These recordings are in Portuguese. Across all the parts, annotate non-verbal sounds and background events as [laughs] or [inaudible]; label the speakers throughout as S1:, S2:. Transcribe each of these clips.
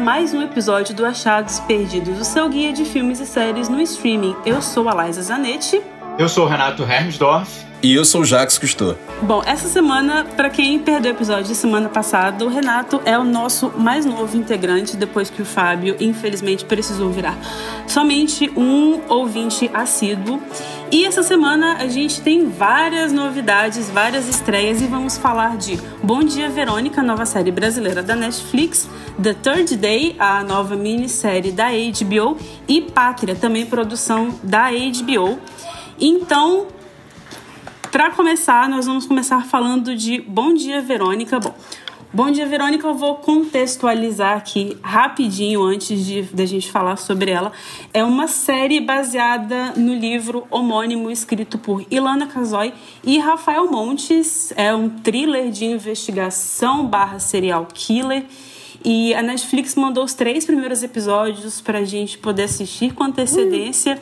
S1: mais um episódio do Achados Perdidos, o seu guia de filmes e séries no streaming. Eu sou a Liza Zanetti.
S2: Eu sou o Renato Hermsdorf.
S3: E eu sou o Jacques Cousteau.
S1: Bom, essa semana, para quem perdeu o episódio de semana passada, o Renato é o nosso mais novo integrante, depois que o Fábio, infelizmente, precisou virar somente um ouvinte assíduo. E essa semana a gente tem várias novidades, várias estreias e vamos falar de Bom Dia Verônica, nova série brasileira da Netflix, The Third Day, a nova minissérie da HBO e Pátria, também produção da HBO. Então, para começar, nós vamos começar falando de Bom Dia Verônica. Bom, Bom Dia Verônica, eu vou contextualizar aqui rapidinho antes de da gente falar sobre ela. É uma série baseada no livro homônimo escrito por Ilana Casoy e Rafael Montes. É um thriller de investigação barra serial killer e a Netflix mandou os três primeiros episódios para a gente poder assistir com antecedência.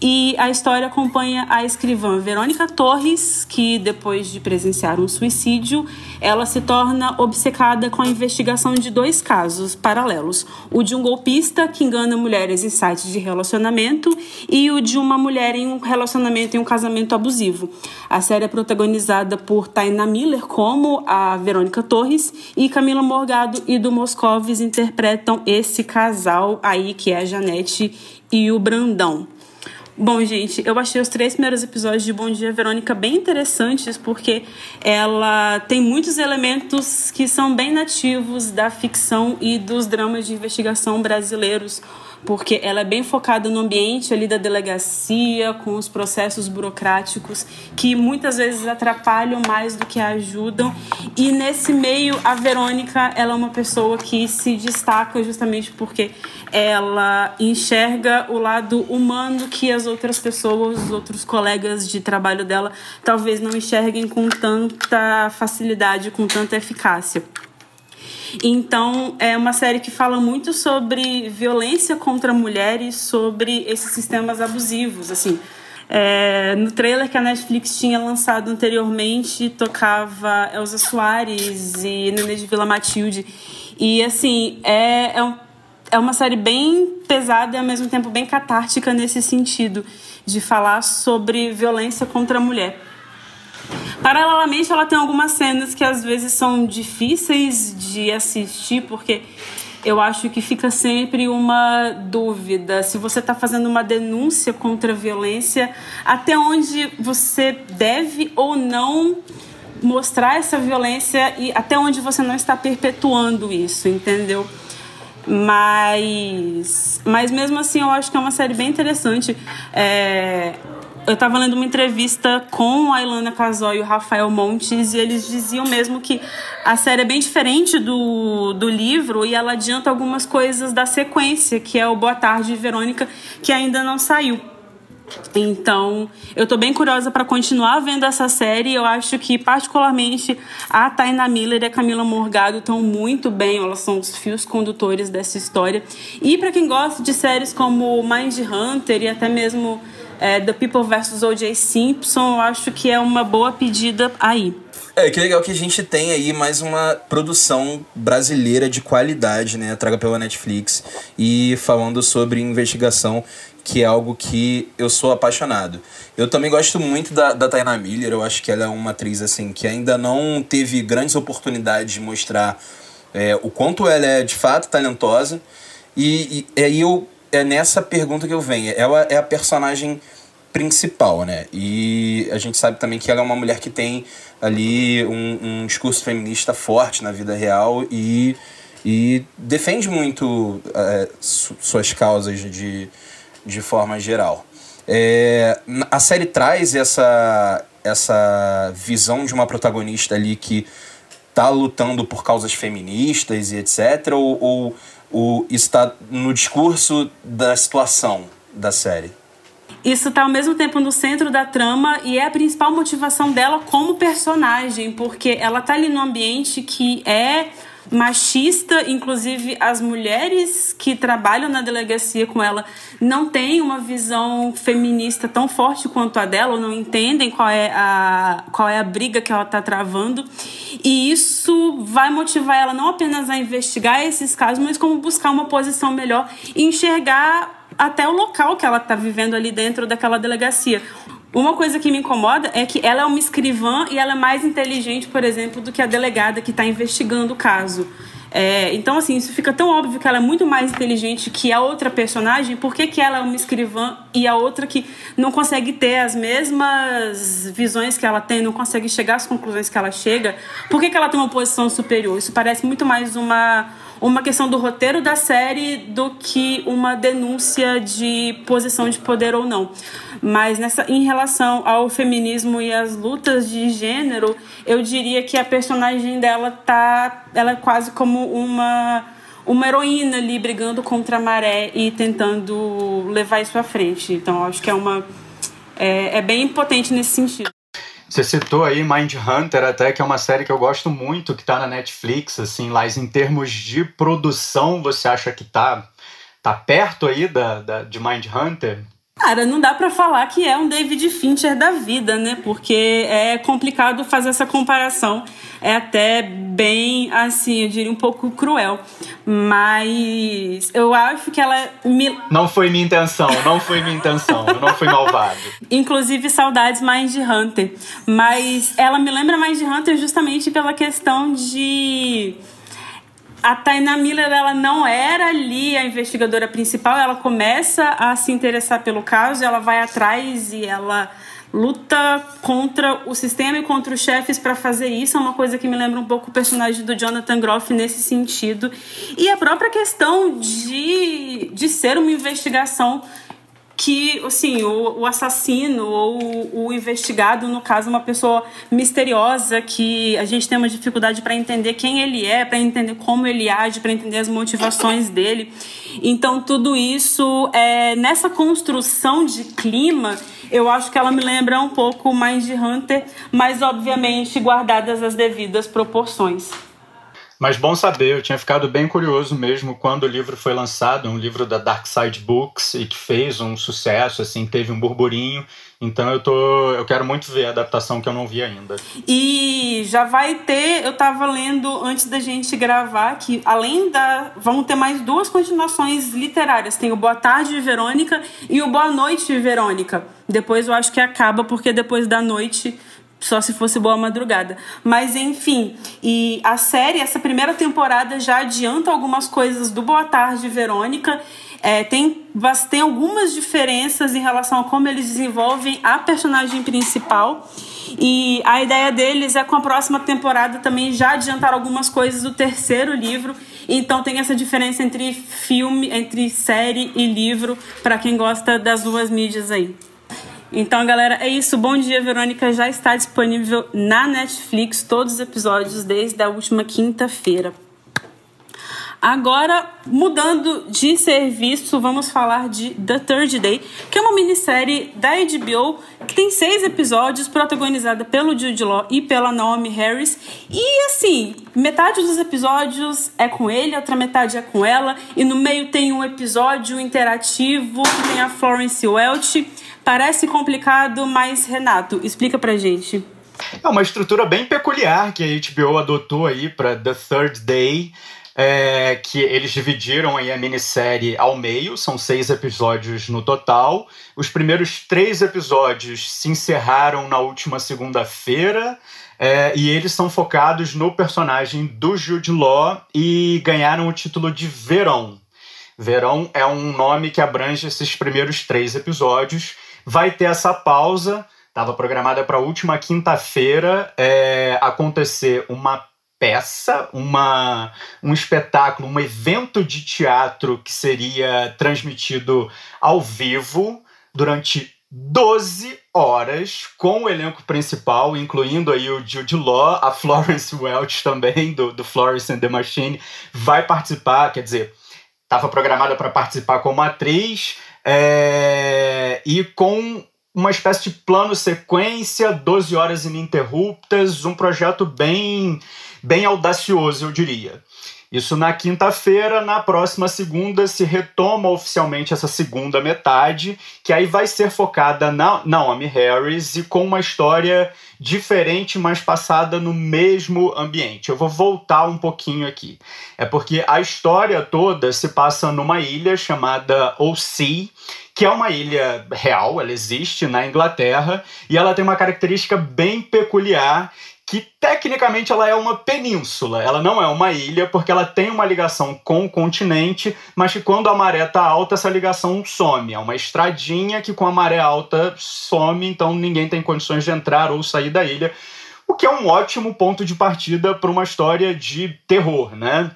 S1: E a história acompanha a escrivã Verônica Torres, que depois de presenciar um suicídio, ela se torna obcecada com a investigação de dois casos paralelos: o de um golpista que engana mulheres em sites de relacionamento e o de uma mulher em um relacionamento em um casamento abusivo. A série é protagonizada por Taina Miller como a Verônica Torres e Camila Morgado e do Moscou Moscovis interpretam esse casal aí, que é a Janete e o Brandão. Bom, gente, eu achei os três primeiros episódios de Bom Dia Verônica bem interessantes porque ela tem muitos elementos que são bem nativos da ficção e dos dramas de investigação brasileiros porque ela é bem focada no ambiente ali da delegacia, com os processos burocráticos que muitas vezes atrapalham mais do que ajudam. E nesse meio, a Verônica, ela é uma pessoa que se destaca justamente porque ela enxerga o lado humano que as outras pessoas, os outros colegas de trabalho dela, talvez não enxerguem com tanta facilidade, com tanta eficácia. Então, é uma série que fala muito sobre violência contra mulheres, sobre esses sistemas abusivos, assim. É, no trailer que a Netflix tinha lançado anteriormente, tocava Elza Soares e Nenê de Vila Matilde. E, assim, é, é, um, é uma série bem pesada e, ao mesmo tempo, bem catártica nesse sentido, de falar sobre violência contra a mulher. Paralelamente, ela tem algumas cenas que às vezes são difíceis de assistir, porque eu acho que fica sempre uma dúvida. Se você está fazendo uma denúncia contra a violência, até onde você deve ou não mostrar essa violência e até onde você não está perpetuando isso, entendeu? Mas, mas mesmo assim, eu acho que é uma série bem interessante. É, eu estava lendo uma entrevista com a Ilana Casoy e o Rafael Montes e eles diziam mesmo que a série é bem diferente do, do livro e ela adianta algumas coisas da sequência, que é o Boa Tarde, Verônica, que ainda não saiu. Então, eu tô bem curiosa para continuar vendo essa série. Eu acho que, particularmente, a Taina Miller e a Camila Morgado estão muito bem. Elas são os fios condutores dessa história. E para quem gosta de séries como Mind Hunter e até mesmo é, The People vs. O.J. Simpson, eu acho que é uma boa pedida aí.
S3: É, que legal que a gente tem aí mais uma produção brasileira de qualidade, né? Traga pela Netflix. E falando sobre investigação, que é algo que eu sou apaixonado. Eu também gosto muito da, da Taina Miller, eu acho que ela é uma atriz, assim, que ainda não teve grandes oportunidades de mostrar é, o quanto ela é de fato talentosa. E, e aí eu é nessa pergunta que eu venho. Ela é a personagem principal, né? E a gente sabe também que ela é uma mulher que tem ali um, um discurso feminista forte na vida real e, e defende muito é, su suas causas de, de forma geral. É, a série traz essa, essa visão de uma protagonista ali que tá lutando por causas feministas e etc. Ou, ou o, está no discurso da situação da série.
S1: Isso está ao mesmo tempo no centro da trama e é a principal motivação dela como personagem, porque ela está ali num ambiente que é machista, inclusive as mulheres que trabalham na delegacia com ela não têm uma visão feminista tão forte quanto a dela, ou não entendem qual é a, qual é a briga que ela está travando. E isso vai motivar ela não apenas a investigar esses casos, mas como buscar uma posição melhor e enxergar até o local que ela está vivendo ali dentro daquela delegacia. Uma coisa que me incomoda é que ela é uma escrivã e ela é mais inteligente, por exemplo, do que a delegada que está investigando o caso. É, então, assim, isso fica tão óbvio que ela é muito mais inteligente que a outra personagem, por que, que ela é uma escrivã e a outra que não consegue ter as mesmas visões que ela tem, não consegue chegar às conclusões que ela chega? Por que, que ela tem uma posição superior? Isso parece muito mais uma, uma questão do roteiro da série do que uma denúncia de posição de poder ou não. Mas nessa, em relação ao feminismo e as lutas de gênero, eu diria que a personagem dela tá. Ela é quase como uma uma heroína ali brigando contra a maré e tentando levar isso à frente. Então, acho que é uma. É, é bem impotente nesse sentido.
S2: Você citou aí Mind Hunter, até que é uma série que eu gosto muito, que tá na Netflix, assim, lá em termos de produção, você acha que tá, tá perto aí da, da, de Mind Hunter?
S1: Cara, não dá para falar que é um David Fincher da vida, né? Porque é complicado fazer essa comparação. É até bem, assim, eu diria um pouco cruel. Mas eu acho que ela me...
S2: Não foi minha intenção, não foi minha intenção. eu não fui malvado.
S1: Inclusive, saudades Mind Hunter. Mas ela me lembra Mind Hunter justamente pela questão de a Taina Miller ela não era ali a investigadora principal, ela começa a se interessar pelo caso, ela vai atrás e ela luta contra o sistema e contra os chefes para fazer isso. É uma coisa que me lembra um pouco o personagem do Jonathan Groff nesse sentido. E a própria questão de, de ser uma investigação que assim, o, o assassino ou o, o, investigado, no caso, uma pessoa misteriosa que a gente tem uma dificuldade para entender quem ele é, para entender como ele age, para entender as motivações dele. Então, tudo isso é nessa construção de clima, eu acho que ela me lembra um pouco mais de Hunter, mas obviamente guardadas as devidas proporções.
S2: Mas bom saber, eu tinha ficado bem curioso mesmo quando o livro foi lançado, um livro da Dark Side Books e que fez um sucesso, assim, teve um burburinho. Então eu tô, eu quero muito ver a adaptação que eu não vi ainda.
S1: E já vai ter, eu tava lendo antes da gente gravar que além da, vão ter mais duas continuações literárias, tem o Boa Tarde Verônica e o Boa Noite Verônica. Depois eu acho que acaba porque depois da noite só se fosse boa madrugada. Mas enfim, e a série, essa primeira temporada já adianta algumas coisas do Boa Tarde, Verônica. É, tem, tem algumas diferenças em relação a como eles desenvolvem a personagem principal. E a ideia deles é com a próxima temporada também já adiantar algumas coisas do terceiro livro. Então tem essa diferença entre filme, entre série e livro, para quem gosta das duas mídias aí. Então, galera, é isso. Bom dia, Verônica já está disponível na Netflix, todos os episódios desde a última quinta-feira. Agora, mudando de serviço, vamos falar de The Third Day, que é uma minissérie da HBO que tem seis episódios, protagonizada pelo Jude Law e pela Naomi Harris. E assim, metade dos episódios é com ele, a outra metade é com ela, e no meio tem um episódio interativo que tem a Florence Welch Parece complicado, mas Renato, explica pra gente.
S2: É uma estrutura bem peculiar que a HBO adotou aí para The Third Day. É, que eles dividiram aí a minissérie ao meio, são seis episódios no total. Os primeiros três episódios se encerraram na última segunda-feira. É, e eles são focados no personagem do Jude Law e ganharam o título de Verão. Verão é um nome que abrange esses primeiros três episódios vai ter essa pausa. Estava programada para a última quinta-feira é, acontecer uma peça, uma, um espetáculo, um evento de teatro que seria transmitido ao vivo durante 12 horas com o elenco principal, incluindo aí o Jude Law, a Florence Welch também, do, do Florence and the Machine, vai participar, quer dizer, estava programada para participar como atriz, é, e com uma espécie de plano sequência, 12 horas ininterruptas, um projeto bem, bem audacioso, eu diria. Isso na quinta-feira, na próxima segunda se retoma oficialmente essa segunda metade, que aí vai ser focada na Naomi Harris e com uma história diferente, mas passada no mesmo ambiente. Eu vou voltar um pouquinho aqui. É porque a história toda se passa numa ilha chamada O'Sea, que é uma ilha real, ela existe na Inglaterra e ela tem uma característica bem peculiar que tecnicamente ela é uma península, ela não é uma ilha, porque ela tem uma ligação com o continente, mas que quando a maré está alta, essa ligação some. É uma estradinha que com a maré alta some, então ninguém tem condições de entrar ou sair da ilha, o que é um ótimo ponto de partida para uma história de terror, né?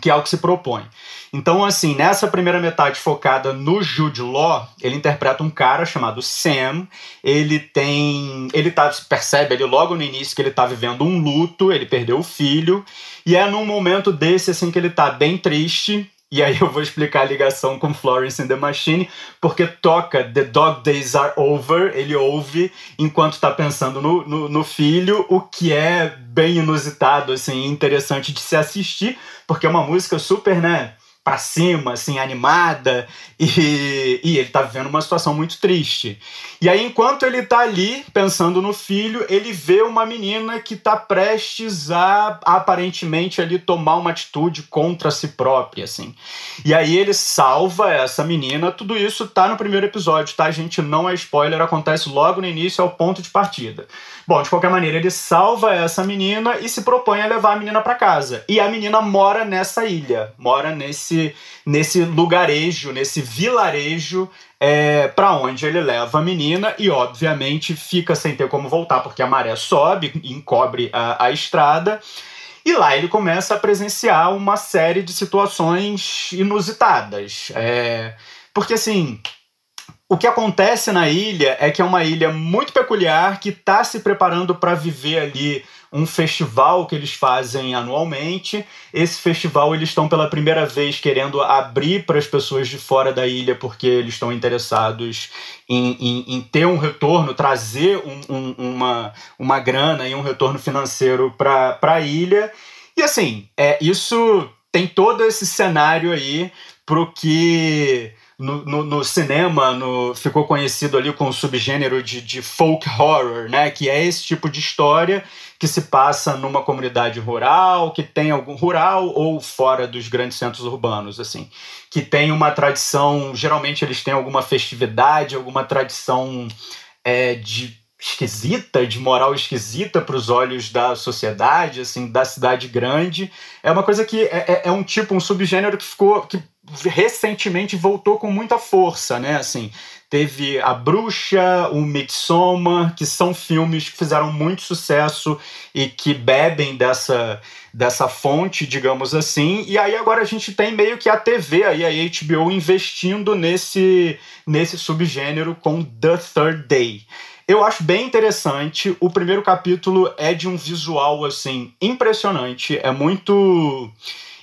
S2: Que é o que se propõe. Então, assim, nessa primeira metade focada no Jude Law, ele interpreta um cara chamado Sam. Ele tem. Ele tá, percebe ali logo no início que ele tá vivendo um luto, ele perdeu o filho. E é num momento desse, assim, que ele tá bem triste. E aí eu vou explicar a ligação com Florence and the Machine, porque toca The Dog Days Are Over, ele ouve enquanto está pensando no, no, no, filho, o que é bem inusitado, assim, interessante de se assistir, porque é uma música super, né, para cima, assim, animada, e, e ele tá vivendo uma situação muito triste. E aí, enquanto ele tá ali pensando no filho, ele vê uma menina que tá prestes a aparentemente ali tomar uma atitude contra si própria, assim. E aí ele salva essa menina, tudo isso tá no primeiro episódio, tá? Gente não é spoiler, acontece logo no início, é o ponto de partida. Bom, de qualquer maneira, ele salva essa menina e se propõe a levar a menina para casa. E a menina mora nessa ilha, mora nesse, nesse lugarejo, nesse vilarejo é, para onde ele leva a menina e, obviamente, fica sem ter como voltar porque a maré sobe e encobre a, a estrada. E lá ele começa a presenciar uma série de situações inusitadas. É, porque, assim, o que acontece na ilha é que é uma ilha muito peculiar que está se preparando para viver ali um festival que eles fazem anualmente. Esse festival eles estão pela primeira vez querendo abrir para as pessoas de fora da ilha porque eles estão interessados em, em, em ter um retorno, trazer um, um, uma, uma grana e um retorno financeiro para a ilha. E assim, é, isso tem todo esse cenário aí para o que no, no, cinema no, ficou conhecido ali com o subgênero de, de folk horror, né? Que é esse tipo de história que se passa numa comunidade rural, que tem algum rural ou fora dos grandes centros urbanos, assim, que tem uma tradição. Geralmente eles têm alguma festividade, alguma tradição é, de esquisita, de moral esquisita para os olhos da sociedade, assim, da cidade grande. É uma coisa que é, é, é um tipo, um subgênero que ficou que recentemente voltou com muita força, né? Assim, teve A Bruxa, o Midsommar, que são filmes que fizeram muito sucesso e que bebem dessa, dessa fonte, digamos assim. E aí agora a gente tem meio que a TV, aí a HBO investindo nesse, nesse subgênero com The Third Day. Eu acho bem interessante. O primeiro capítulo é de um visual assim impressionante, é muito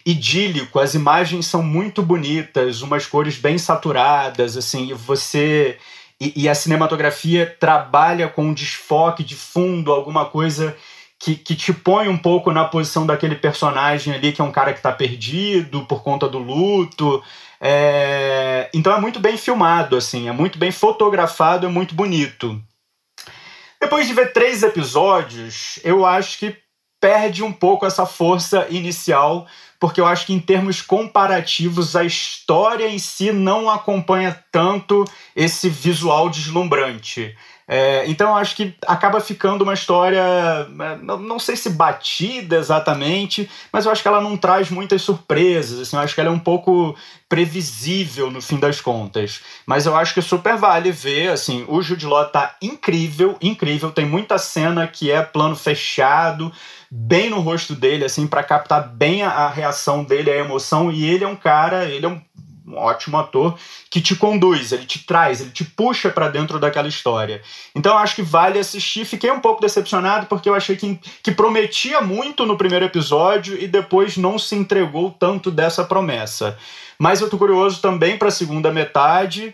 S2: idílico, as imagens são muito bonitas, umas cores bem saturadas, assim, e você e, e, a cinematografia trabalha com um desfoque de fundo, alguma coisa que, que te põe um pouco na posição daquele personagem ali, que é um cara que está perdido por conta do luto. É... Então é muito bem filmado, assim, é muito bem fotografado, é muito bonito. Depois de ver três episódios, eu acho que perde um pouco essa força inicial, porque eu acho que em termos comparativos a história em si não acompanha tanto esse visual deslumbrante. É, então acho que acaba ficando uma história, é, não sei se batida exatamente, mas eu acho que ela não traz muitas surpresas. Assim, eu acho que ela é um pouco previsível no fim das contas. Mas eu acho que super vale ver. Assim, o Jude Law tá incrível, incrível. Tem muita cena que é plano fechado, bem no rosto dele, assim, para captar bem a, a reação dele, a emoção. E ele é um cara, ele é um um ótimo ator que te conduz, ele te traz, ele te puxa para dentro daquela história. Então acho que vale assistir. Fiquei um pouco decepcionado porque eu achei que, que prometia muito no primeiro episódio e depois não se entregou tanto dessa promessa. Mas eu tô curioso também para a segunda metade.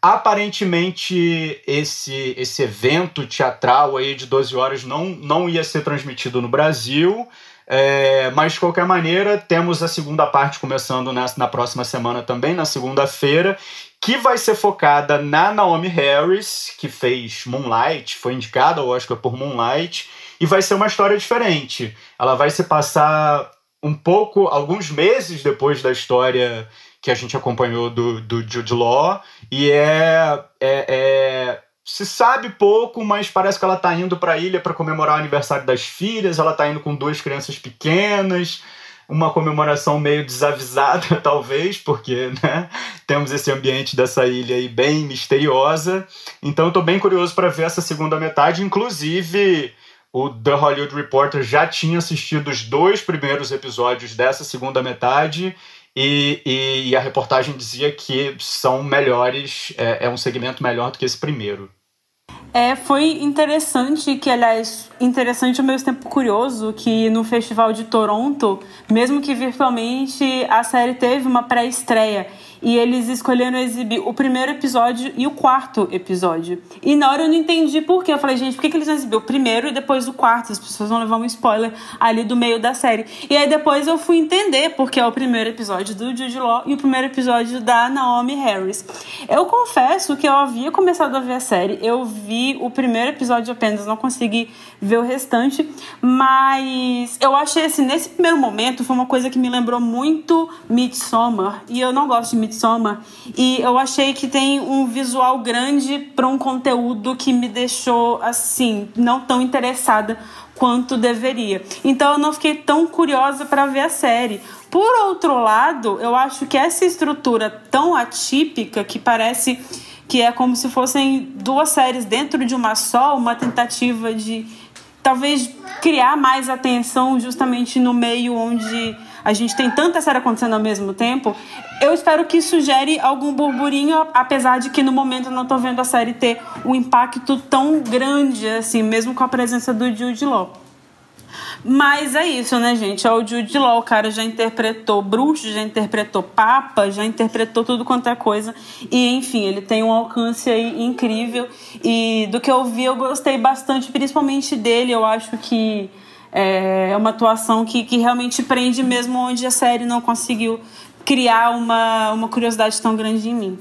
S2: Aparentemente, esse, esse evento teatral aí de 12 horas não, não ia ser transmitido no Brasil. É, mas, de qualquer maneira, temos a segunda parte começando na, na próxima semana também, na segunda-feira, que vai ser focada na Naomi Harris, que fez Moonlight, foi indicada ao Oscar por Moonlight, e vai ser uma história diferente. Ela vai se passar um pouco, alguns meses depois da história que a gente acompanhou do, do Jude Law, e é, é, é se sabe pouco, mas parece que ela está indo para a ilha para comemorar o aniversário das filhas. Ela está indo com duas crianças pequenas, uma comemoração meio desavisada, [laughs] talvez, porque né, temos esse ambiente dessa ilha aí bem misteriosa. Então, estou bem curioso para ver essa segunda metade. Inclusive, o The Hollywood Reporter já tinha assistido os dois primeiros episódios dessa segunda metade. E, e, e a reportagem dizia que são melhores, é, é um segmento melhor do que esse primeiro.
S1: É, foi interessante, que aliás, interessante ao mesmo tempo curioso, que no Festival de Toronto, mesmo que virtualmente, a série teve uma pré-estreia e eles escolheram exibir o primeiro episódio e o quarto episódio. E na hora eu não entendi por quê. Eu falei, gente, por que, que eles vão exibir o primeiro e depois o quarto? As pessoas vão levar um spoiler ali do meio da série. E aí depois eu fui entender porque é o primeiro episódio do Jude Law e o primeiro episódio da Naomi Harris. Eu confesso que eu havia começado a ver a série, eu vi o primeiro episódio apenas, não consegui ver o restante, mas eu achei assim, nesse primeiro momento foi uma coisa que me lembrou muito Midsommar, e eu não gosto de Midsommar. E eu achei que tem um visual grande para um conteúdo que me deixou assim, não tão interessada quanto deveria. Então eu não fiquei tão curiosa para ver a série. Por outro lado, eu acho que essa estrutura tão atípica que parece que é como se fossem duas séries dentro de uma só, uma tentativa de talvez criar mais atenção justamente no meio onde a gente tem tanta série acontecendo ao mesmo tempo, eu espero que isso gere algum burburinho, apesar de que no momento eu não tô vendo a série ter um impacto tão grande, assim, mesmo com a presença do Jude Law. Mas é isso, né, gente? É o Jude Law, o cara já interpretou bruxo, já interpretou papa, já interpretou tudo quanto é coisa. E, enfim, ele tem um alcance aí incrível. E do que eu vi, eu gostei bastante, principalmente dele. Eu acho que é uma atuação que, que realmente prende mesmo onde a série não conseguiu criar uma, uma curiosidade tão grande em mim.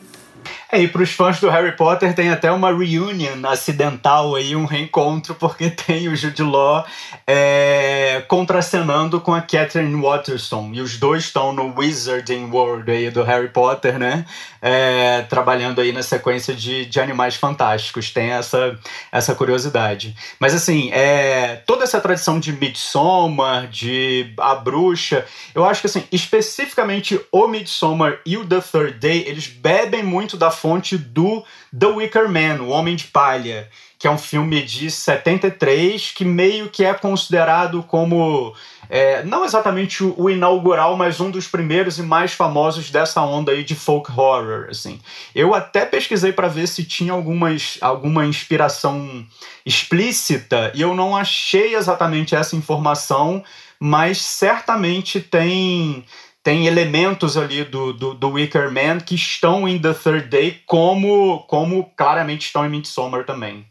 S2: É, e para os fãs do Harry Potter tem até uma reunion acidental aí, um reencontro, porque [laughs] tem o Jude Law é, contracenando com a Catherine Watterson. E os dois estão no Wizarding World aí do Harry Potter, né? É, trabalhando aí na sequência de, de Animais Fantásticos. Tem essa, essa curiosidade. Mas assim, é, toda essa tradição de Midsommar, de A Bruxa, eu acho que assim, especificamente o Midsommar e o The Third Day, eles bebem muito da fonte do The Wicker Man, O Homem de Palha, que é um filme de 73 que meio que é considerado como é, não exatamente o, inaugural, mas um dos primeiros e mais famosos dessa onda aí de folk horror, assim. Eu até pesquisei para ver se tinha algumas, alguma inspiração explícita e eu não achei exatamente essa informação, mas certamente tem tem elementos ali do, do, do, Wicker Man que estão em The Third Day, como, como claramente estão em Midsommar também.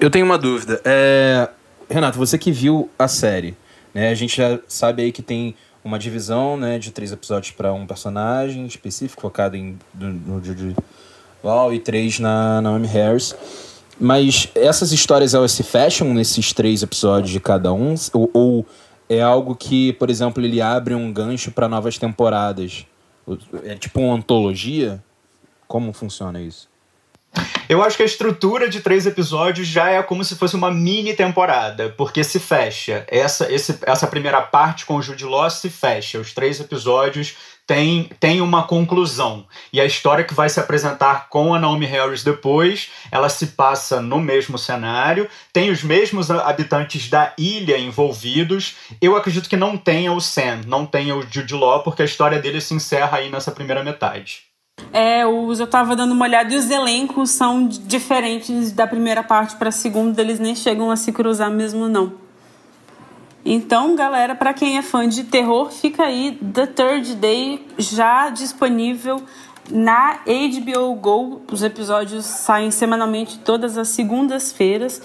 S3: Eu tenho uma dúvida. É... Renato, você que viu a série, né? A gente já sabe aí que tem uma divisão né, de três episódios para um personagem específico, focado em, no Jude Law e três na Naomi Harris. Mas essas histórias elas se fecham nesses três episódios de cada um? Ou, ou é algo que, por exemplo, ele abre um gancho para novas temporadas. É tipo uma antologia? Como funciona isso?
S2: Eu acho que a estrutura de três episódios já é como se fosse uma mini temporada, porque se fecha. Essa, esse, essa primeira parte com o Jude Law se fecha. Os três episódios tem, tem uma conclusão. E a história que vai se apresentar com a Naomi Harris depois, ela se passa no mesmo cenário, tem os mesmos habitantes da ilha envolvidos. Eu acredito que não tenha o Sam, não tenha o Jude Law, porque a história dele se encerra aí nessa primeira metade.
S1: É, os, eu tava dando uma olhada e os elencos são diferentes da primeira parte para a segunda, eles nem chegam a se cruzar mesmo, não. Então, galera, para quem é fã de terror, fica aí The Third Day já disponível na HBO Go. Os episódios saem semanalmente todas as segundas-feiras.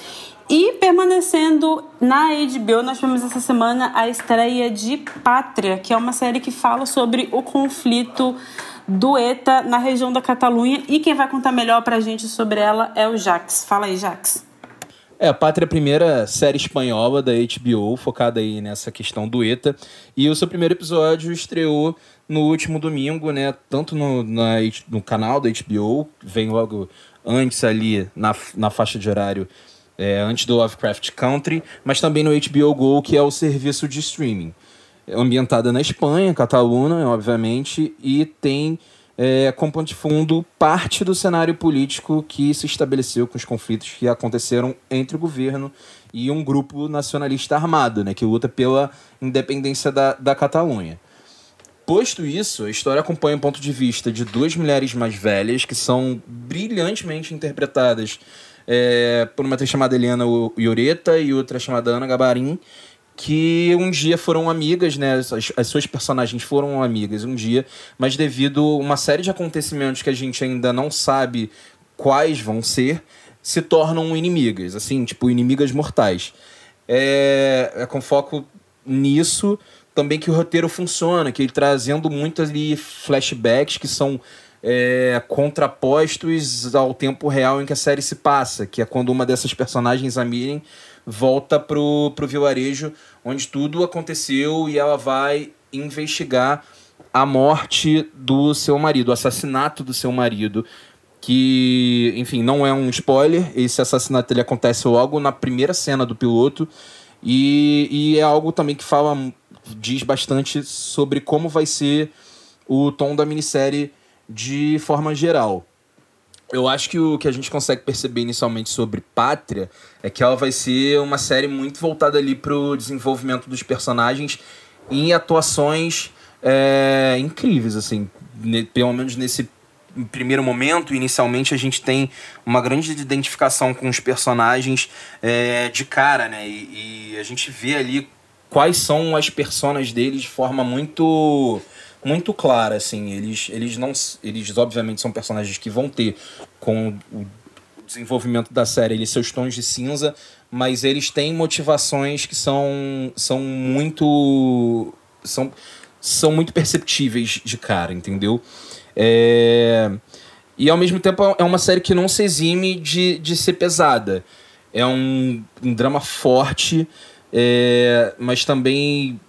S1: E permanecendo na HBO, nós tivemos essa semana a estreia de Pátria, que é uma série que fala sobre o conflito do ETA na região da Catalunha. E quem vai contar melhor pra gente sobre ela é o Jax. Fala aí, Jax.
S3: É, a Pátria é a primeira série espanhola da HBO, focada aí nessa questão do ETA. E o seu primeiro episódio estreou no último domingo, né? Tanto no, na, no canal da HBO, vem logo antes ali na, na faixa de horário é, antes do Lovecraft Country, mas também no HBO Go, que é o serviço de streaming. Ambientada na Espanha, Cataluna, obviamente, e tem é, como ponto de fundo parte do cenário político que se estabeleceu com os conflitos que aconteceram entre o governo e um grupo nacionalista armado, né, que luta pela independência da, da Catalunha. Posto isso, a história acompanha o ponto de vista de duas mulheres mais velhas que são brilhantemente interpretadas é, por uma atriz chamada Eliana Ioreta e outra chamada Ana Gabarin, que um dia foram amigas, né? As, as, suas personagens foram amigas um dia, mas devido a uma série de acontecimentos que a gente ainda não sabe quais vão ser, se tornam inimigas, assim, tipo, inimigas mortais. É, é com foco nisso também que o roteiro funciona, que ele trazendo muitas ali flashbacks que são é, contrapostos ao tempo real em que a série se passa, que é quando uma dessas personagens, a Miriam, volta pro, pro vilarejo onde tudo aconteceu e ela vai investigar a morte do seu marido, o assassinato do seu marido, que, enfim, não é um spoiler, esse assassinato ele acontece logo na primeira cena do piloto e, e é algo também que fala, diz bastante sobre como vai ser o tom da minissérie de forma geral. Eu acho que o que a gente consegue perceber inicialmente sobre Pátria é que ela vai ser uma série muito voltada ali pro desenvolvimento dos personagens em atuações é, incríveis, assim. Pelo menos nesse primeiro momento, inicialmente, a gente tem uma grande identificação com os personagens é, de cara, né? E, e a gente vê ali quais são as personas deles de forma muito muito clara, assim. Eles, eles não. Eles, obviamente, são personagens que vão ter, com o desenvolvimento da série, eles, seus tons de cinza, mas eles têm motivações que são, são muito. São, são muito perceptíveis de cara, entendeu? É... E ao mesmo tempo é uma série que não se exime de, de ser pesada. É um, um drama forte, é... mas também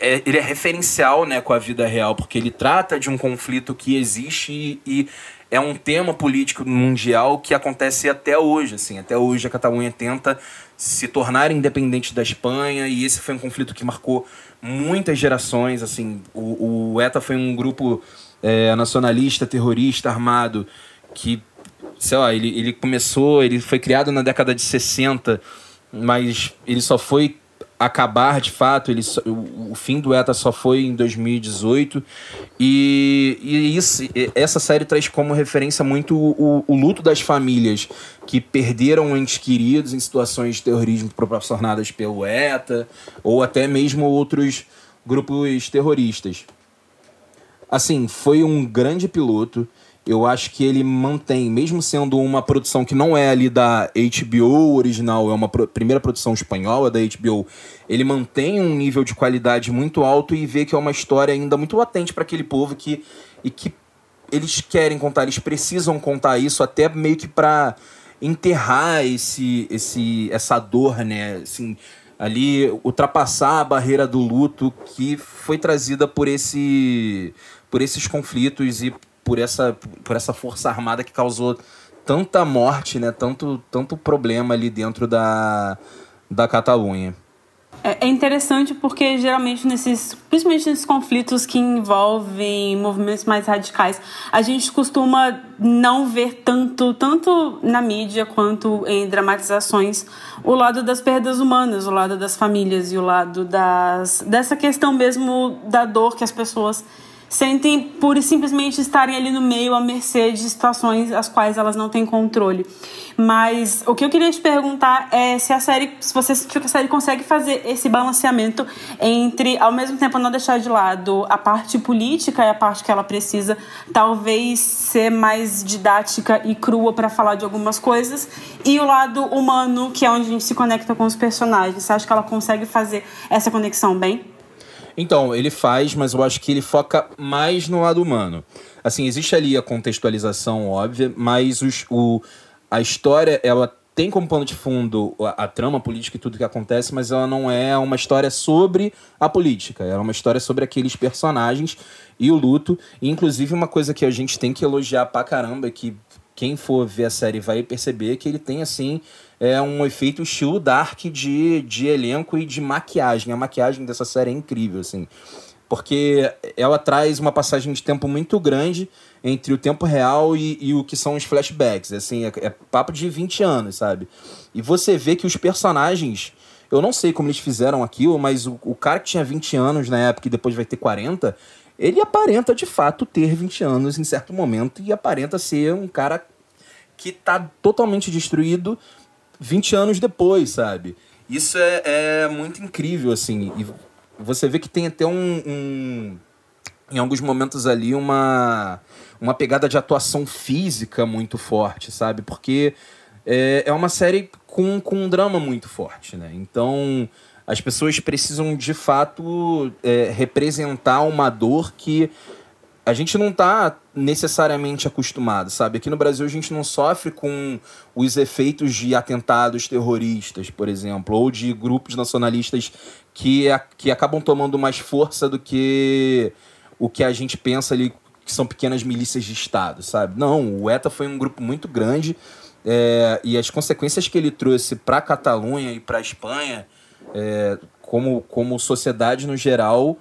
S3: é, ele é referencial né, com a vida real, porque ele trata de um conflito que existe e, é um tema político mundial que acontece até hoje. Assim, até hoje a Catalunha tenta se tornar independente da Espanha e esse foi um conflito que marcou muitas gerações. Assim, o, o ETA foi um grupo é, nacionalista, terrorista, armado que, sei lá, ele, ele começou, ele foi criado na década de 60, mas ele só foi acabar de fato. Ele, o, o fim do ETA só foi em 2018. E, e isso, essa série traz como referência muito o, o, luto das famílias que perderam entes queridos em situações de terrorismo proporcionadas pelo ETA ou até mesmo outros grupos terroristas. Assim, foi um grande piloto eu acho que ele mantém, mesmo sendo uma produção que não é ali da HBO original, é uma pro primeira produção espanhola da HBO, ele mantém um nível de qualidade muito alto e vê que é uma história ainda muito latente para aquele povo que e que eles querem contar, eles precisam contar isso até meio que para enterrar esse esse essa dor, né, assim, ali ultrapassar a barreira do luto que foi trazida por esse por esses conflitos e por essa, por essa força armada que causou tanta morte, né? Tanto, tanto problema ali dentro da, da Catalunha.
S1: É, é interessante porque geralmente nesses, principalmente nesses conflitos que envolvem movimentos mais radicais, a gente costuma não ver tanto, tanto na mídia quanto em dramatizações, o lado das perdas humanas, o lado das famílias e o lado das, dessa questão mesmo da dor que as pessoas sentem por simplesmente estarem ali no meio à mercê de situações as quais elas não têm controle. Mas o que eu queria te perguntar é se a série, se você sentiu que a série consegue fazer esse balanceamento entre, ao mesmo tempo, não deixar de lado a parte política e a parte que ela precisa, talvez ser mais didática e crua para falar de algumas coisas, e o lado humano, que é onde a gente se conecta com os personagens. Você acha que ela consegue fazer essa conexão bem?
S3: Então, ele faz, mas eu acho que ele foca mais no lado humano. Assim, existe ali a contextualização óbvia, mas os, o, a história, ela tem como pano de fundo a, a, trama política e tudo que acontece, mas ela não é uma história sobre a política. Ela é uma história sobre aqueles personagens e o luto. E, inclusive, uma coisa que a gente tem que elogiar pra caramba, é que quem for ver a série vai perceber que ele tem, assim, é um efeito estilo dark de, de elenco e de maquiagem. A maquiagem dessa série é incrível, assim. Porque ela traz uma passagem de tempo muito grande entre o tempo real e, e o que são os flashbacks. Assim, é, é papo de 20 anos, sabe? E você vê que os personagens. Eu não sei como eles fizeram aquilo, mas o, o cara que tinha 20 anos na época e depois vai ter 40, ele aparenta de fato ter 20 anos em certo momento e aparenta ser um cara que tá totalmente destruído 20 anos depois, sabe? Isso é, é muito incrível, assim. E você vê que tem até um, um em alguns momentos ali uma uma pegada de atuação física muito forte, sabe? Porque é, é uma série com, com um drama muito forte, né? Então as pessoas precisam de fato é, representar uma dor que a gente não está necessariamente acostumado, sabe? Aqui no Brasil a gente não sofre com os efeitos de atentados terroristas, por exemplo, ou de grupos nacionalistas que, que acabam tomando mais força do que o que a gente pensa ali que são pequenas milícias de Estado, sabe? Não, o ETA foi um grupo muito grande é, e as consequências que ele trouxe para a Catalunha e para a Espanha, é, como, como sociedade no geral,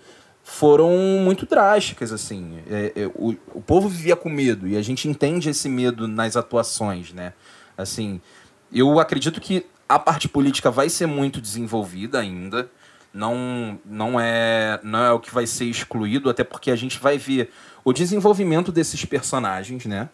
S3: foram muito drásticas, assim. É, é, o, o povo vivia com medo e a gente entende esse medo nas atuações, né? Assim, eu acredito que a parte política vai ser muito desenvolvida ainda. Não, não, é, não é o que vai ser excluído, até porque a gente vai ver o desenvolvimento desses personagens, né?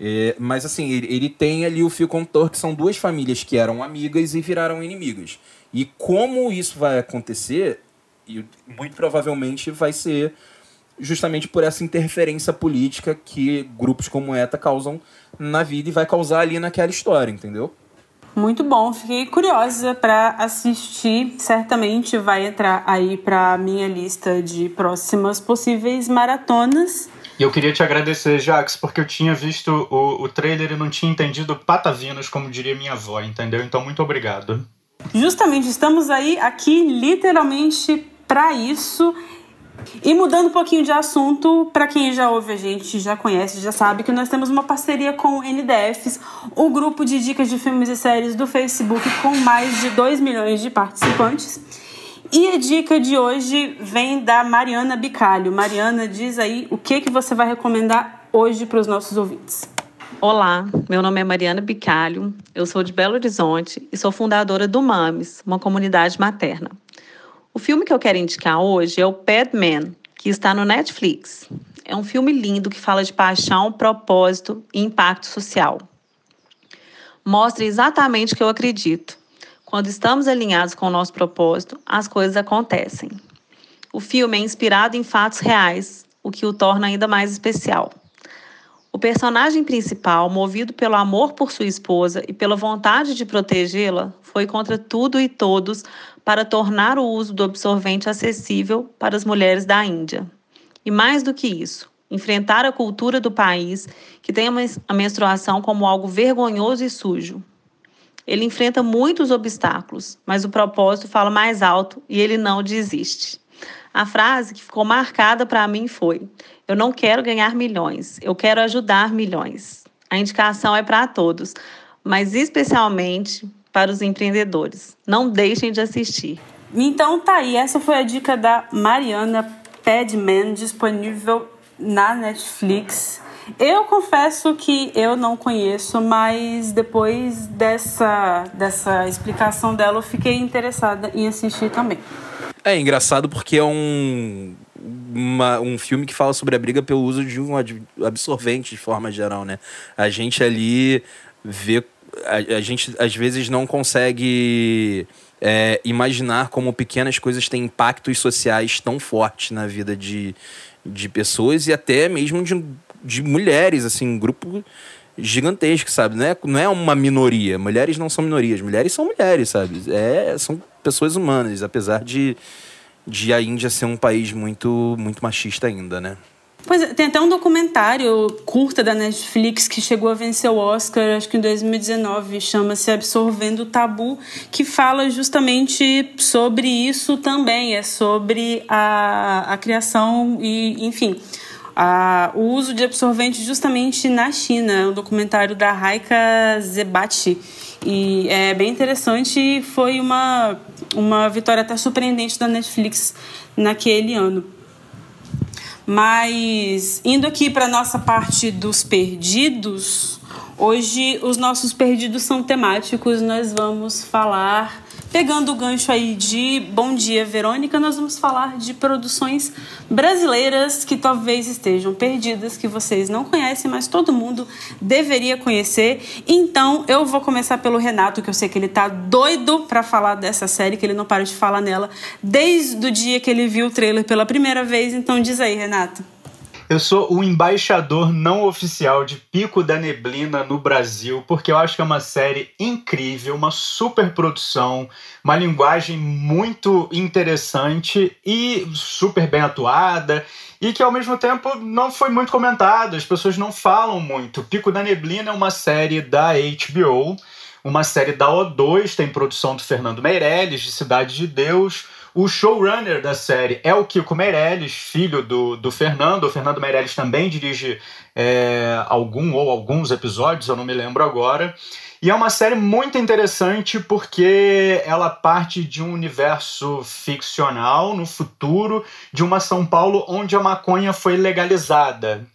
S3: É, mas assim, ele, ele, tem ali o fio condutor que são duas famílias que eram amigas e viraram inimigas. E como isso vai acontecer, e muito provavelmente vai ser justamente por essa interferência política que grupos como ETA causam na vida e vai causar ali naquela história, entendeu?
S1: Muito bom, fiquei curiosa para assistir. Certamente vai entrar aí para minha lista de próximas possíveis maratonas.
S2: E eu queria te agradecer, Jax, porque eu tinha visto o, o trailer e não tinha entendido patavinas, como diria minha avó, entendeu? Então, muito obrigado.
S1: Justamente, estamos aí aqui literalmente para isso. E mudando um pouquinho de assunto, para quem já ouve a gente, já conhece, já sabe que nós temos uma parceria com o NDFs, o grupo de dicas de filmes e séries do Facebook com mais de 2 milhões de participantes. E a dica de hoje vem da Mariana Bicalho. Mariana, diz aí o que, que você vai recomendar hoje para os nossos ouvintes.
S4: Olá, meu nome é Mariana Bicalho, eu sou de Belo Horizonte e sou fundadora do MAMES, uma comunidade materna. O filme que eu quero indicar hoje é o Padman, que está no Netflix. É um filme lindo que fala de paixão, propósito e impacto social. Mostra exatamente o que eu acredito. Quando estamos alinhados com o nosso propósito, as coisas acontecem. O filme é inspirado em fatos reais, o que o torna ainda mais especial. O personagem principal, movido pelo amor por sua esposa e pela vontade de protegê-la, foi contra tudo e todos para tornar o uso do absorvente acessível para as mulheres da Índia. E mais do que isso, enfrentar a cultura do país que tem a menstruação como algo vergonhoso e sujo. Ele enfrenta muitos obstáculos, mas o propósito fala mais alto e ele não desiste. A frase que ficou marcada para mim foi: Eu não quero ganhar milhões, eu quero ajudar milhões. A indicação é para todos, mas especialmente para os empreendedores. Não deixem de assistir.
S1: Então tá aí, essa foi a dica da Mariana Padman, disponível na Netflix. Eu confesso que eu não conheço, mas depois dessa, dessa explicação dela, eu fiquei interessada em assistir também.
S3: É engraçado porque é um uma, um filme que fala sobre a briga pelo uso de um absorvente de forma geral, né? A gente ali vê. A, a gente às vezes não consegue é, imaginar como pequenas coisas têm impactos sociais tão fortes na vida de, de pessoas e até mesmo de, de mulheres, assim, um grupo gigantesco, sabe? Não é, não é uma minoria. Mulheres não são minorias. Mulheres são mulheres, sabe? É, são pessoas humanas, apesar de, de a Índia ser um país muito, muito machista ainda, né?
S1: Pois é, tem até um documentário curta da Netflix que chegou a vencer o Oscar, acho que em 2019, chama-se Absorvendo o Tabu, que fala justamente sobre isso também, é sobre a, a criação e, enfim, a, o uso de absorvente justamente na China. É um documentário da Raika Zebati. E é bem interessante foi uma, uma vitória até surpreendente da Netflix naquele ano. Mas indo aqui para a nossa parte dos perdidos, hoje os nossos perdidos são temáticos. Nós vamos falar Pegando o gancho aí de Bom Dia Verônica, nós vamos falar de produções brasileiras que talvez estejam perdidas, que vocês não conhecem, mas todo mundo deveria conhecer. Então, eu vou começar pelo Renato, que eu sei que ele tá doido para falar dessa série, que ele não para de falar nela desde o dia que ele viu o trailer pela primeira vez. Então, diz aí, Renato.
S2: Eu sou o embaixador não oficial de Pico da Neblina no Brasil, porque eu acho que é uma série incrível, uma super produção, uma linguagem muito interessante e super bem atuada, e que ao mesmo tempo não foi muito comentada, as pessoas não falam muito. Pico da Neblina é uma série da HBO, uma série da O2, tem produção do Fernando Meirelles, de Cidade de Deus o showrunner da série é o Kiko Meirelles, filho do, do Fernando. O Fernando Meirelles também dirige é, algum ou alguns episódios, eu não me lembro agora. E é uma série muito interessante porque ela parte de um universo ficcional no futuro, de uma São Paulo onde a maconha foi legalizada.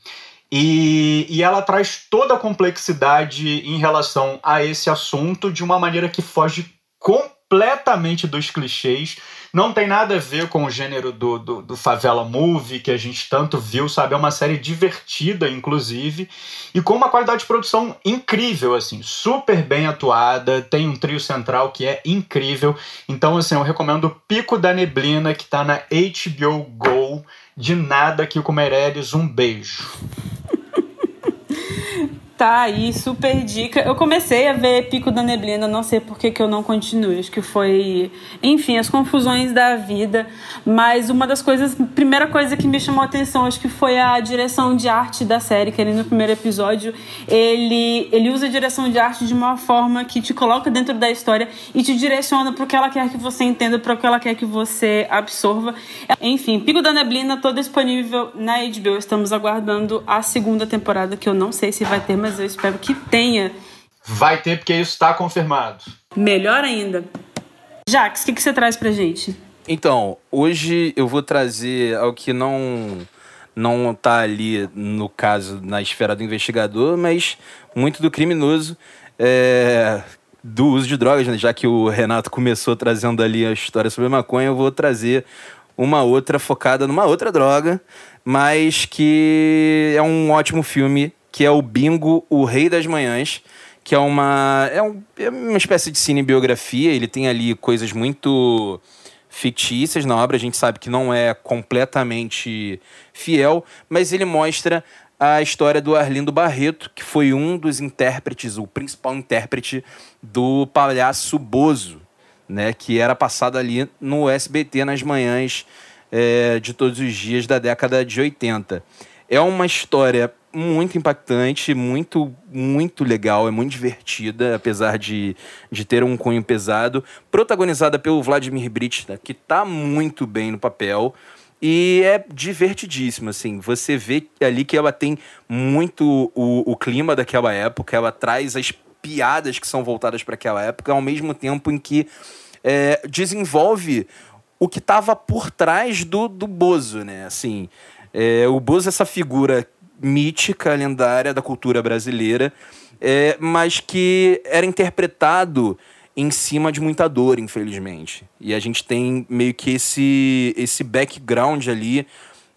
S2: E, e ela traz toda a complexidade em relação a esse assunto de uma maneira que foge completamente dos clichês não tem nada a ver com o gênero do, do, do, favela movie que a gente tanto viu, sabe? É uma série divertida, inclusive, e com uma qualidade de produção incrível, assim, super bem atuada. Tem um trio central que é incrível. Então, assim, eu recomendo Pico da Neblina, que tá na HBO Go. De nada, Kiko Meirelles, um beijo.
S1: Tá aí, super dica. Eu comecei a ver Pico da Neblina, não sei por que, que eu não continuo. Acho que foi, enfim, as confusões da vida. Mas uma das coisas, primeira coisa que me chamou a atenção, acho que foi a direção de arte da série, que ele no primeiro episódio, ele, ele usa a direção de arte de uma forma que te coloca dentro da história e te direciona para o que ela quer que você entenda, para o que ela quer que você absorva. Enfim, Pico da Neblina, todo disponível na HBO. Estamos aguardando a segunda temporada, que eu não sei se vai ter, mas mas eu espero que tenha.
S2: Vai ter, porque isso está confirmado.
S1: Melhor ainda. Jax, o que, que você traz pra gente?
S3: Então, hoje eu vou trazer ao que não não tá ali, no caso, na esfera do investigador, mas muito do criminoso, é, do uso de drogas, né? já que o Renato começou trazendo ali a história sobre a maconha, eu vou trazer uma outra focada numa outra droga, mas que é um ótimo filme que é o Bingo, o Rei das Manhãs, que é uma, é, um, é uma espécie de cinebiografia. Ele tem ali coisas muito fictícias na obra, a gente sabe que não é completamente fiel, mas ele mostra a história do Arlindo Barreto, que foi um dos intérpretes, o principal intérprete do palhaço Bozo, né, que era passado ali no SBT nas manhãs é, de todos os dias da década de 80. É uma história muito impactante, muito, muito legal, é muito divertida, apesar de, de ter um cunho pesado. Protagonizada pelo Vladimir Brista, que tá muito bem no papel. E é divertidíssimo, assim. Você vê ali que ela tem muito o, o clima daquela época, ela traz as piadas que são voltadas para aquela época, ao mesmo tempo em que é, desenvolve o que estava por trás do, do Bozo, né? Assim, é, o Bozo é essa figura mítica, lendária da cultura brasileira, é, mas que era interpretado em cima de muita dor, infelizmente. E a gente tem meio que esse, esse background ali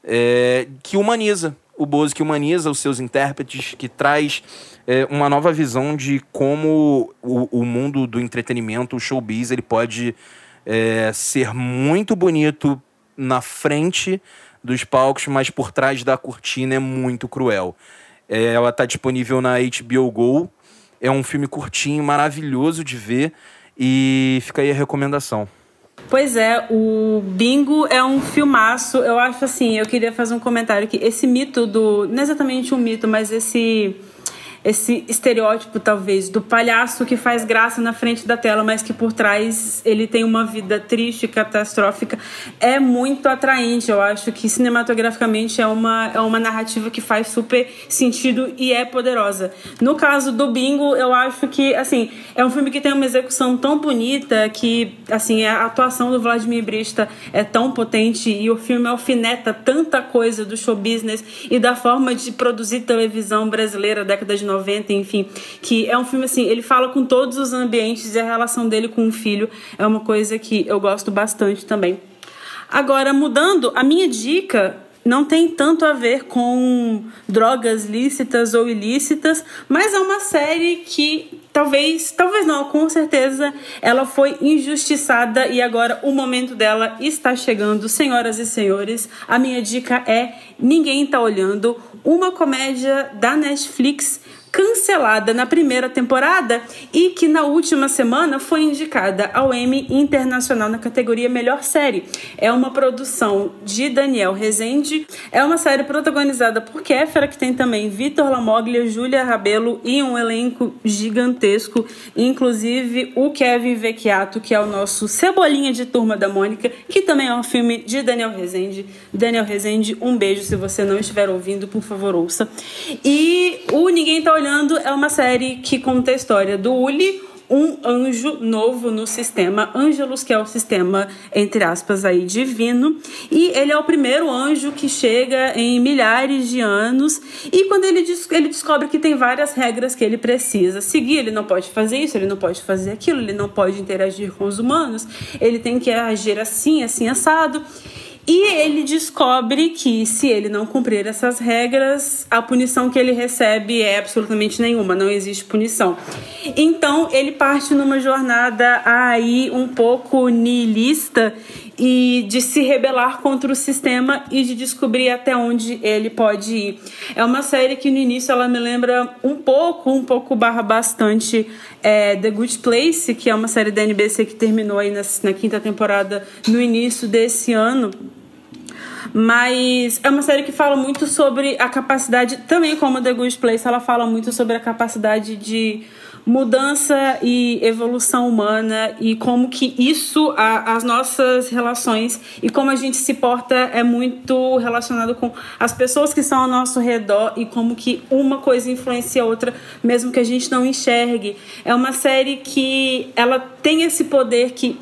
S3: é, que humaniza o Bozo, que humaniza os seus intérpretes, que traz é, uma nova visão de como o, o, mundo do entretenimento, o showbiz, ele pode é, ser muito bonito na frente dos palcos, mas por trás da cortina é muito cruel. É, ela está disponível na HBO Go. É um filme curtinho, maravilhoso de ver. E fica aí a recomendação.
S1: Pois é, o Bingo é um filmaço. Eu acho assim, eu queria fazer um comentário que esse mito do. Não é exatamente um mito, mas esse esse estereótipo, talvez, do palhaço que faz graça na frente da tela, mas que por trás ele tem uma vida triste, catastrófica, é muito atraente. Eu acho que cinematograficamente é uma, é uma narrativa que faz super sentido e é poderosa. No caso do Bingo, eu acho que, assim, é um filme que tem uma execução tão bonita que, assim, a atuação do Vladimir Brista é tão potente e o filme alfineta tanta coisa do show business e da forma de produzir televisão brasileira década de 90 90, enfim, que é um filme assim, ele fala com todos os ambientes e a relação dele com o filho é uma coisa que eu gosto bastante também. Agora, mudando, a minha dica não tem tanto a ver com drogas lícitas ou ilícitas, mas é uma série que talvez, talvez não, com certeza ela foi injustiçada e agora o momento dela está chegando. Senhoras e senhores, a minha dica é Ninguém Tá Olhando, uma comédia da Netflix cancelada na primeira temporada e que na última semana foi indicada ao Emmy Internacional na categoria Melhor Série. É uma produção de Daniel Rezende, é uma série protagonizada por Kéfera, que tem também Vitor Lamoglia, Júlia Rabelo e um elenco gigantesco, inclusive o Kevin Vecchiato, que é o nosso cebolinha de turma da Mônica, que também é um filme de Daniel Rezende. Daniel Rezende, um beijo se você não estiver ouvindo, por favor, ouça. E o Ninguém Tá Olhando Olhando é uma série que conta a história do Uli, um anjo novo no sistema Ângelus, que é o sistema, entre aspas, aí, divino. E ele é o primeiro anjo que chega em milhares de anos. E quando ele, ele descobre que tem várias regras que ele precisa seguir, ele não pode fazer isso, ele não pode fazer aquilo, ele não pode interagir com os humanos, ele tem que agir assim, assim, assado. E ele descobre que se ele não cumprir essas regras, a punição que ele recebe é absolutamente nenhuma, não existe punição. Então ele parte numa jornada aí um pouco nihilista e de se rebelar contra o sistema e de descobrir até onde ele pode ir. É uma série que no início ela me lembra um pouco, um pouco barra bastante é, The Good Place, que é uma série da NBC que terminou aí na, na quinta temporada no início desse ano. Mas é uma série que fala muito sobre a capacidade, também como The Good Place, ela fala muito sobre a capacidade de mudança e evolução humana e como que isso, a, as nossas relações e como a gente se porta é muito relacionado com as pessoas que estão ao nosso redor e como que uma coisa influencia a outra, mesmo que a gente não enxergue. É uma série que ela tem esse poder que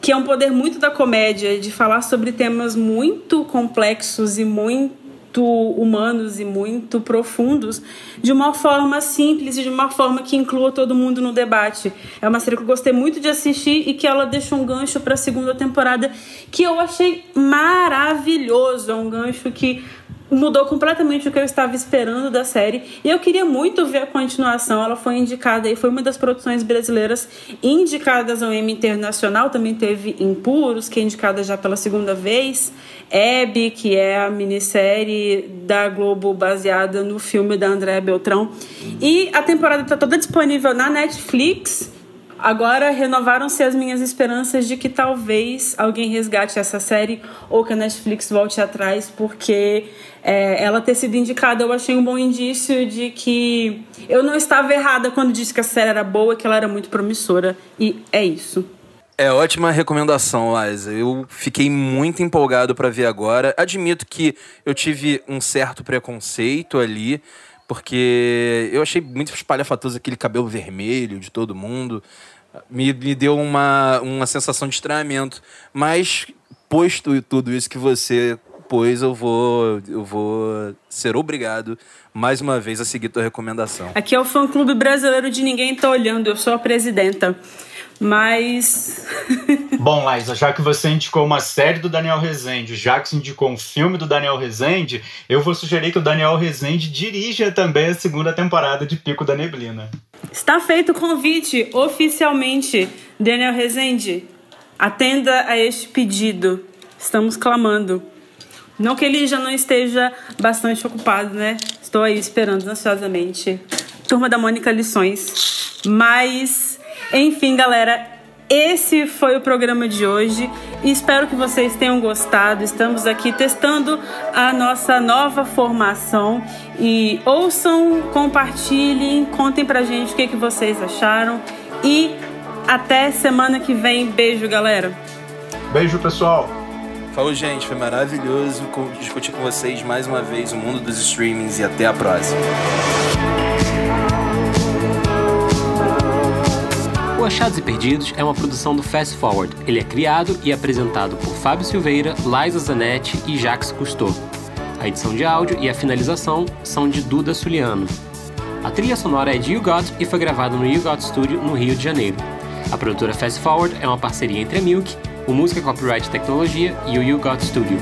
S1: que é um poder muito da comédia de falar sobre temas muito complexos e muito humanos e muito profundos de uma forma simples e de uma forma que inclua todo mundo no debate. É uma série que eu gostei muito de assistir e que ela deixa um gancho para a segunda temporada que eu achei maravilhoso. É um gancho que mudou completamente o que eu estava esperando da série. E eu queria muito ver a continuação. Ela foi indicada e foi uma das produções brasileiras indicadas ao Emmy Internacional. Também teve Impuros, que é indicada já pela segunda vez. Hebe, que é a minissérie da Globo baseada no filme da Andréa Beltrão. E a temporada está toda disponível na Netflix. Agora renovaram-se as minhas esperanças de que talvez alguém resgate essa série ou que a Netflix volte atrás, porque é, ela ter sido indicada eu achei um bom indício de que eu não estava errada quando disse que a série era boa, que ela era muito promissora. E é isso.
S3: É ótima recomendação, Liza. Eu fiquei muito empolgado para ver agora. Admito que eu tive um certo preconceito ali, porque eu achei muito espalhafatoso aquele cabelo vermelho de todo mundo me, me deu uma, uma sensação de estranhamento. Mas, posto tudo isso que você pôs, eu vou, eu vou ser obrigado, mais uma vez, a seguir tua recomendação.
S1: Aqui é o fã-clube brasileiro de Ninguém Tá Olhando, eu sou a presidenta. Mas. [laughs]
S2: Bom, Laisa, já que você indicou uma série do Daniel Rezende, já que você indicou um filme do Daniel Rezende, eu vou sugerir que o Daniel Rezende dirija também a segunda temporada de Pico da Neblina.
S1: Está feito o convite oficialmente, Daniel Rezende. Atenda a este pedido. Estamos clamando. Não que ele já não esteja bastante ocupado, né? Estou aí esperando ansiosamente. Turma da Mônica Lições. Mas, enfim, galera, esse foi o programa de hoje. Espero que vocês tenham gostado. Estamos aqui testando a nossa nova formação. E ouçam, compartilhem, contem pra gente o que, que vocês acharam. E até semana que vem. Beijo, galera.
S2: Beijo, pessoal.
S3: Falou, gente. Foi maravilhoso discutir com vocês mais uma vez o mundo dos streamings e até a próxima.
S5: O Achados e Perdidos é uma produção do Fast Forward. Ele é criado e apresentado por Fábio Silveira, Liza Zanetti e Jacques Cousteau. A edição de áudio e a finalização são de Duda Suliano. A trilha sonora é de You Got e foi gravada no You Got Studio, no Rio de Janeiro. A produtora Fast Forward é uma parceria entre a Milk, o Música Copyright Tecnologia e o You Got Studio.